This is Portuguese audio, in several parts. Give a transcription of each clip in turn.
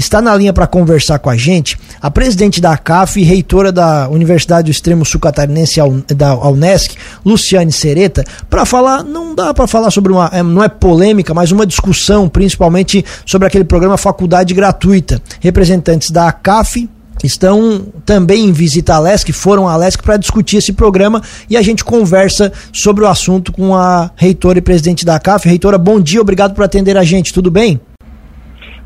está na linha para conversar com a gente a presidente da CAF e reitora da Universidade do Extremo Sul Catarinense da Unesc, Luciane Sereta, para falar, não dá para falar sobre uma, é, não é polêmica, mas uma discussão, principalmente sobre aquele programa Faculdade Gratuita. Representantes da CAF, estão também em visita à LESC, foram à LESC para discutir esse programa e a gente conversa sobre o assunto com a reitora e presidente da CAF. Reitora, bom dia, obrigado por atender a gente, tudo bem?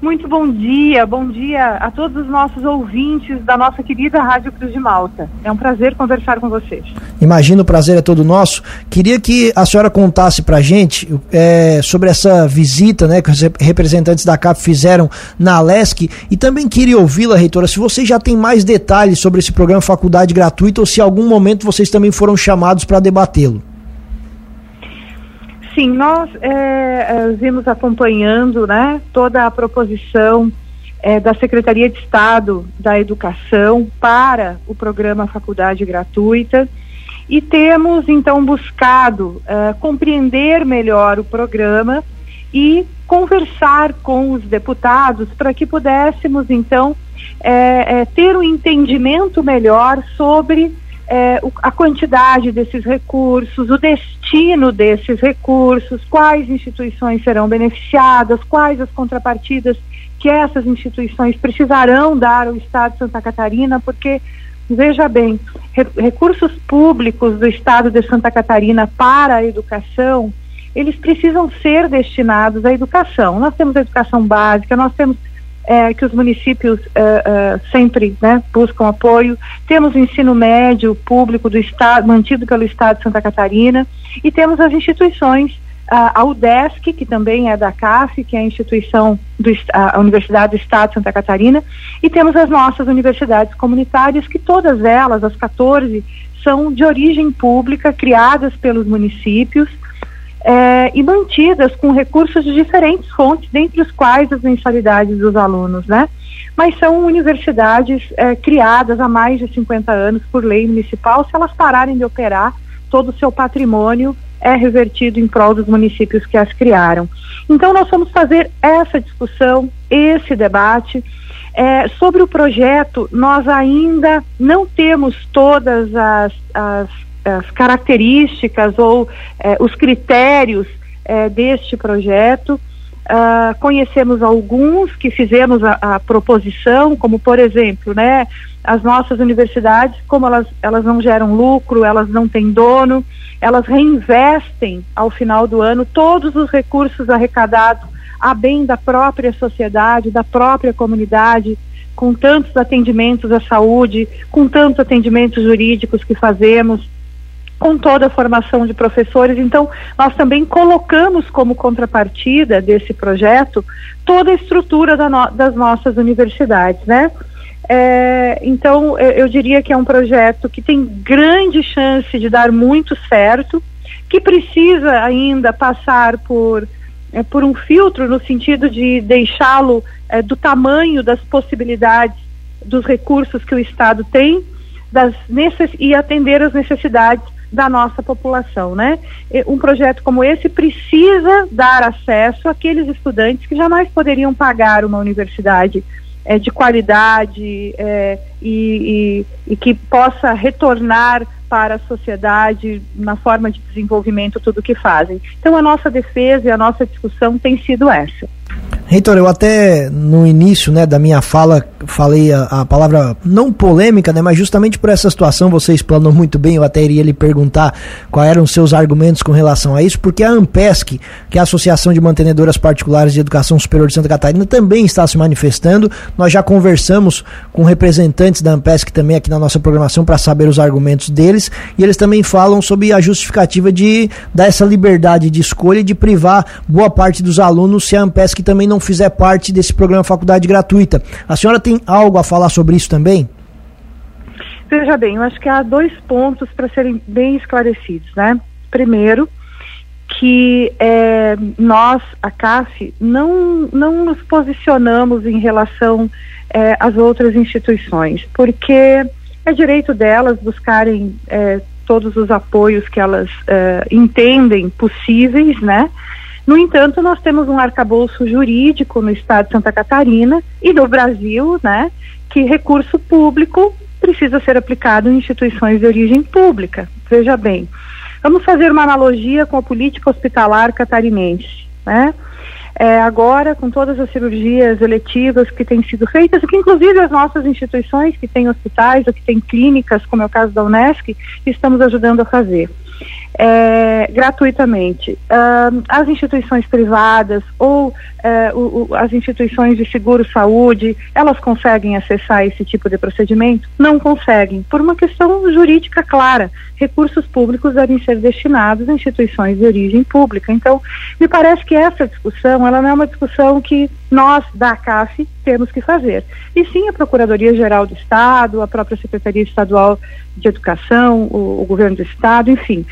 Muito bom dia, bom dia a todos os nossos ouvintes da nossa querida Rádio Cruz de Malta. É um prazer conversar com vocês. Imagino o prazer é todo nosso. Queria que a senhora contasse para a gente é, sobre essa visita né, que os representantes da CAP fizeram na Alesc e também queria ouvi-la, reitora, se você já tem mais detalhes sobre esse programa Faculdade Gratuita ou se em algum momento vocês também foram chamados para debatê-lo. Sim, nós é, vimos acompanhando né, toda a proposição é, da Secretaria de Estado da Educação para o programa Faculdade Gratuita e temos então buscado é, compreender melhor o programa e conversar com os deputados para que pudéssemos então é, é, ter um entendimento melhor sobre é, a quantidade desses recursos, o destino desses recursos, quais instituições serão beneficiadas, quais as contrapartidas que essas instituições precisarão dar ao Estado de Santa Catarina, porque, veja bem, re recursos públicos do Estado de Santa Catarina para a educação, eles precisam ser destinados à educação. Nós temos a educação básica, nós temos é, que os municípios é, é, sempre né, buscam apoio. Temos o ensino médio público do Estado, mantido pelo Estado de Santa Catarina, e temos as instituições, a, UDESC, que também é da CAF, que é a instituição do a Universidade do Estado de Santa Catarina, e temos as nossas universidades comunitárias, que todas elas, as 14, são de origem pública, criadas pelos municípios é, e mantidas com recursos de diferentes fontes, dentre os quais as mensalidades dos alunos, né? Mas são universidades é, criadas há mais de 50 anos por lei municipal. Se elas pararem de operar, todo o seu patrimônio é revertido em prol dos municípios que as criaram. Então, nós vamos fazer essa discussão, esse debate. É, sobre o projeto, nós ainda não temos todas as, as as características ou eh, os critérios eh, deste projeto. Uh, conhecemos alguns que fizemos a, a, proposição, como por exemplo, né, as nossas universidades, como elas, elas não geram lucro, elas não têm dono, elas reinvestem ao final do ano todos os recursos arrecadados a bem da própria sociedade, da própria comunidade, com tantos atendimentos à saúde, com tantos atendimentos jurídicos que fazemos, com toda a formação de professores. Então, nós também colocamos como contrapartida desse projeto toda a estrutura da no, das nossas universidades, né? É, então, eu, diria que é um projeto que tem grande chance de dar muito certo, que precisa ainda passar por, é, por um filtro no sentido de deixá-lo é, do tamanho das possibilidades dos recursos que o Estado tem das necess e atender as necessidades da nossa população, né? Um projeto como esse precisa dar acesso àqueles estudantes que jamais poderiam pagar uma universidade é, de qualidade é, e, e, e, que possa retornar para a sociedade na forma de desenvolvimento tudo o que fazem. Então a nossa defesa e a nossa discussão tem sido essa. Reitor, eu até no início né, da minha fala falei a, a, palavra não polêmica, né, mas justamente por essa situação você explanou muito bem, eu até iria lhe perguntar quais eram os seus argumentos com relação a isso, porque a AMPESC, que é a Associação de Mantenedoras Particulares de Educação Superior de Santa Catarina, também está se manifestando. Nós já conversamos com representantes da AMPESC também aqui na nossa programação para saber os argumentos deles, e eles também falam sobre a justificativa de dar essa liberdade de escolha e de privar boa parte dos alunos se a AMPESC também não fizer parte desse programa Faculdade Gratuita. A senhora tem algo a falar sobre isso também? Veja bem, eu acho que há dois pontos para serem bem esclarecidos, né? Primeiro, que é, nós, a CAF, não, não nos posicionamos em relação é, às outras instituições, porque é direito delas buscarem é, todos os apoios que elas é, entendem possíveis, né? No entanto, nós temos um arcabouço jurídico no estado de Santa Catarina e no Brasil, né, que recurso público precisa ser aplicado em instituições de origem pública. Veja bem, vamos fazer uma analogia com a política hospitalar catarinense, né? É, agora, com todas as cirurgias eletivas que têm sido feitas, que inclusive as nossas instituições que têm hospitais ou que têm clínicas, como é o caso da Unesc, estamos ajudando a fazer é, gratuitamente. Uh, as instituições privadas ou uh, as instituições de seguro-saúde, elas conseguem acessar esse tipo de procedimento? Não conseguem, por uma questão jurídica clara. Recursos públicos devem ser destinados a instituições de origem pública. Então, me parece que essa discussão, ela não é uma discussão que nós, da CAF, temos que fazer. E sim a Procuradoria-Geral do Estado, a própria Secretaria Estadual de Educação, o, o Governo do Estado, enfim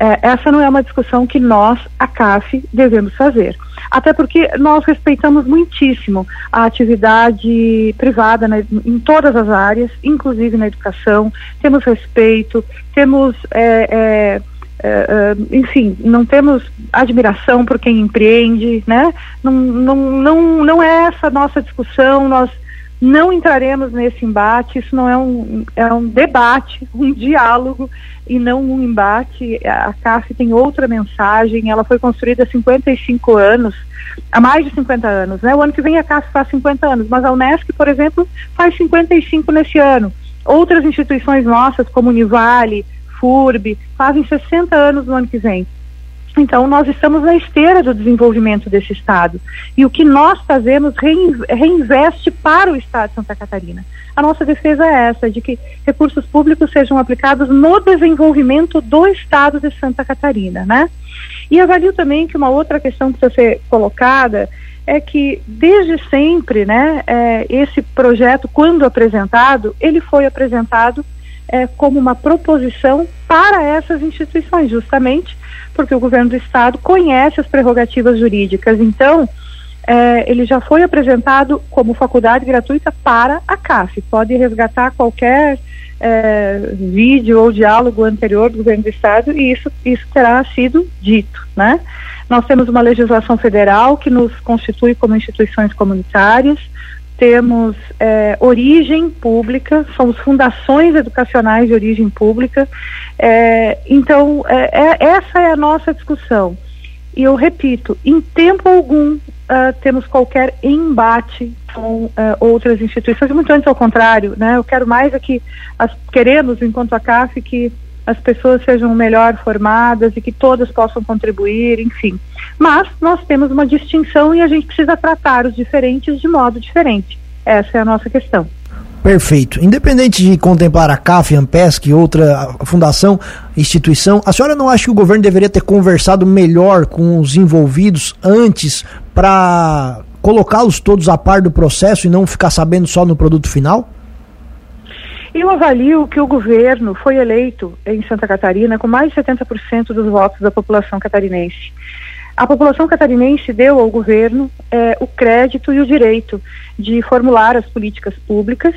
é, essa não é uma discussão que nós, a CAF, devemos fazer. Até porque nós respeitamos muitíssimo a atividade privada né, em todas as áreas, inclusive na educação, temos respeito, temos. É, é, é, é enfim, não temos admiração por quem empreende, né? Não, não, não, não é essa nossa discussão, nós não entraremos nesse embate, isso não é um, é um debate, um diálogo e não um embate. A CAF tem outra mensagem, ela foi construída há 55 anos, há mais de 50 anos, né? O ano que vem a CAF faz 50 anos, mas a Unesco, por exemplo, faz 55 nesse ano. Outras instituições nossas, como Univale, FURB, fazem 60 anos no ano que vem. Então, nós estamos na esteira do desenvolvimento desse Estado. E o que nós fazemos reinveste para o Estado de Santa Catarina. A nossa defesa é essa, de que recursos públicos sejam aplicados no desenvolvimento do Estado de Santa Catarina, né? E avalio também que uma outra questão que precisa ser colocada é que desde sempre, né, é, esse projeto, quando apresentado, ele foi apresentado é, como uma proposição para essas instituições, justamente porque o governo do estado conhece as prerrogativas jurídicas. Então, é, ele já foi apresentado como faculdade gratuita para a CAF. Pode resgatar qualquer é, vídeo ou diálogo anterior do governo do estado e isso, isso terá sido dito, né? Nós temos uma legislação federal que nos constitui como instituições comunitárias, temos é, origem pública, somos fundações educacionais de origem pública. É, então, é, é essa é a nossa discussão. E eu repito, em tempo algum uh, temos qualquer embate com uh, outras instituições, muito antes ao contrário, né? Eu quero mais é as, queremos, enquanto a CAF, que as pessoas sejam melhor formadas e que todas possam contribuir, enfim. Mas nós temos uma distinção e a gente precisa tratar os diferentes de modo diferente. Essa é a nossa questão. Perfeito. Independente de contemplar a CAF, Ampesc e outra fundação, instituição, a senhora não acha que o governo deveria ter conversado melhor com os envolvidos antes para colocá-los todos a par do processo e não ficar sabendo só no produto final? Eu avalio que o governo foi eleito em Santa Catarina com mais de 70% dos votos da população catarinense. A população catarinense deu ao governo eh, o crédito e o direito de formular as políticas públicas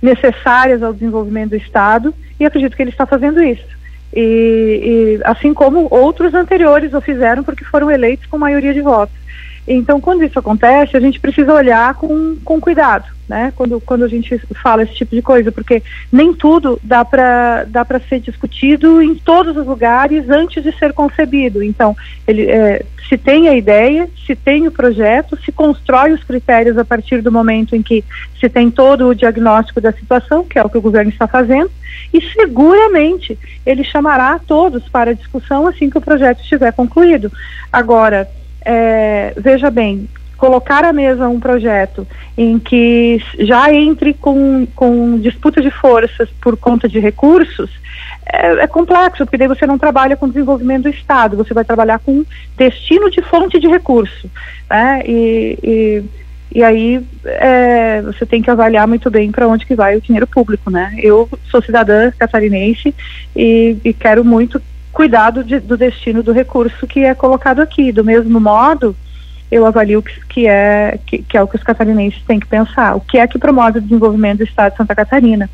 necessárias ao desenvolvimento do Estado e acredito que ele está fazendo isso. E, e assim como outros anteriores o fizeram porque foram eleitos com maioria de votos. Então, quando isso acontece, a gente precisa olhar com, com cuidado, né? Quando, quando a gente fala esse tipo de coisa, porque nem tudo dá para dá para ser discutido em todos os lugares antes de ser concebido. Então, ele é, se tem a ideia, se tem o projeto, se constrói os critérios a partir do momento em que se tem todo o diagnóstico da situação, que é o que o governo está fazendo, e seguramente ele chamará todos para discussão assim que o projeto estiver concluído. Agora, é, veja bem, colocar à mesa um projeto em que já entre com, com disputa de forças por conta de recursos é, é, complexo, porque daí você não trabalha com desenvolvimento do Estado, você vai trabalhar com destino de fonte de recurso. Né? E, e, e aí é, você tem que avaliar muito bem para onde que vai o dinheiro público. Né? Eu sou cidadã catarinense e, e quero muito cuidado de, do destino do recurso que é colocado aqui. Do mesmo modo, eu avalio que, que é, que, que, é o que os catarinenses têm que pensar. O que é que promove o desenvolvimento do Estado de Santa Catarina?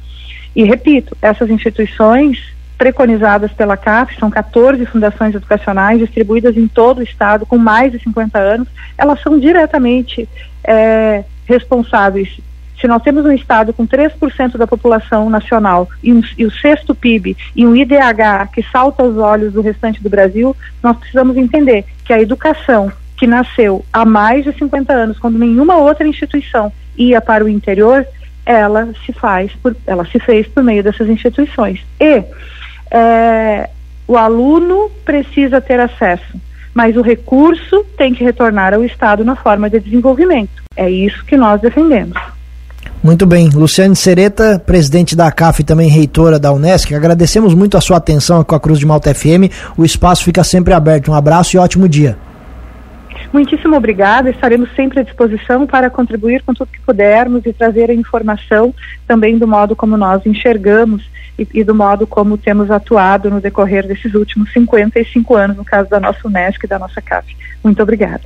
E repito, essas instituições preconizadas pela CAF, são 14 fundações educacionais distribuídas em todo o estado com mais de 50 anos, elas são diretamente é, responsáveis. Se nós temos um estado com 3% da população nacional e, um, e o sexto PIB e um IDH que salta aos olhos do restante do Brasil, nós precisamos entender que a educação que nasceu há mais de 50 anos, quando nenhuma outra instituição ia para o interior, ela se faz por, ela se fez por meio dessas instituições. E é, o aluno precisa ter acesso, mas o recurso tem que retornar ao Estado na forma de desenvolvimento. É isso que nós defendemos. Muito bem. Luciane Sereta, presidente da CAF e também reitora da Unesc, agradecemos muito a sua atenção com a Cruz de Malta FM. O espaço fica sempre aberto. Um abraço e ótimo dia. Muitíssimo obrigada. Estaremos sempre à disposição para contribuir com tudo que pudermos e trazer a informação também do modo como nós enxergamos e, e, do modo como temos atuado no decorrer desses últimos 55 anos, no caso da nossa Unesco e da nossa CAF. Muito obrigada.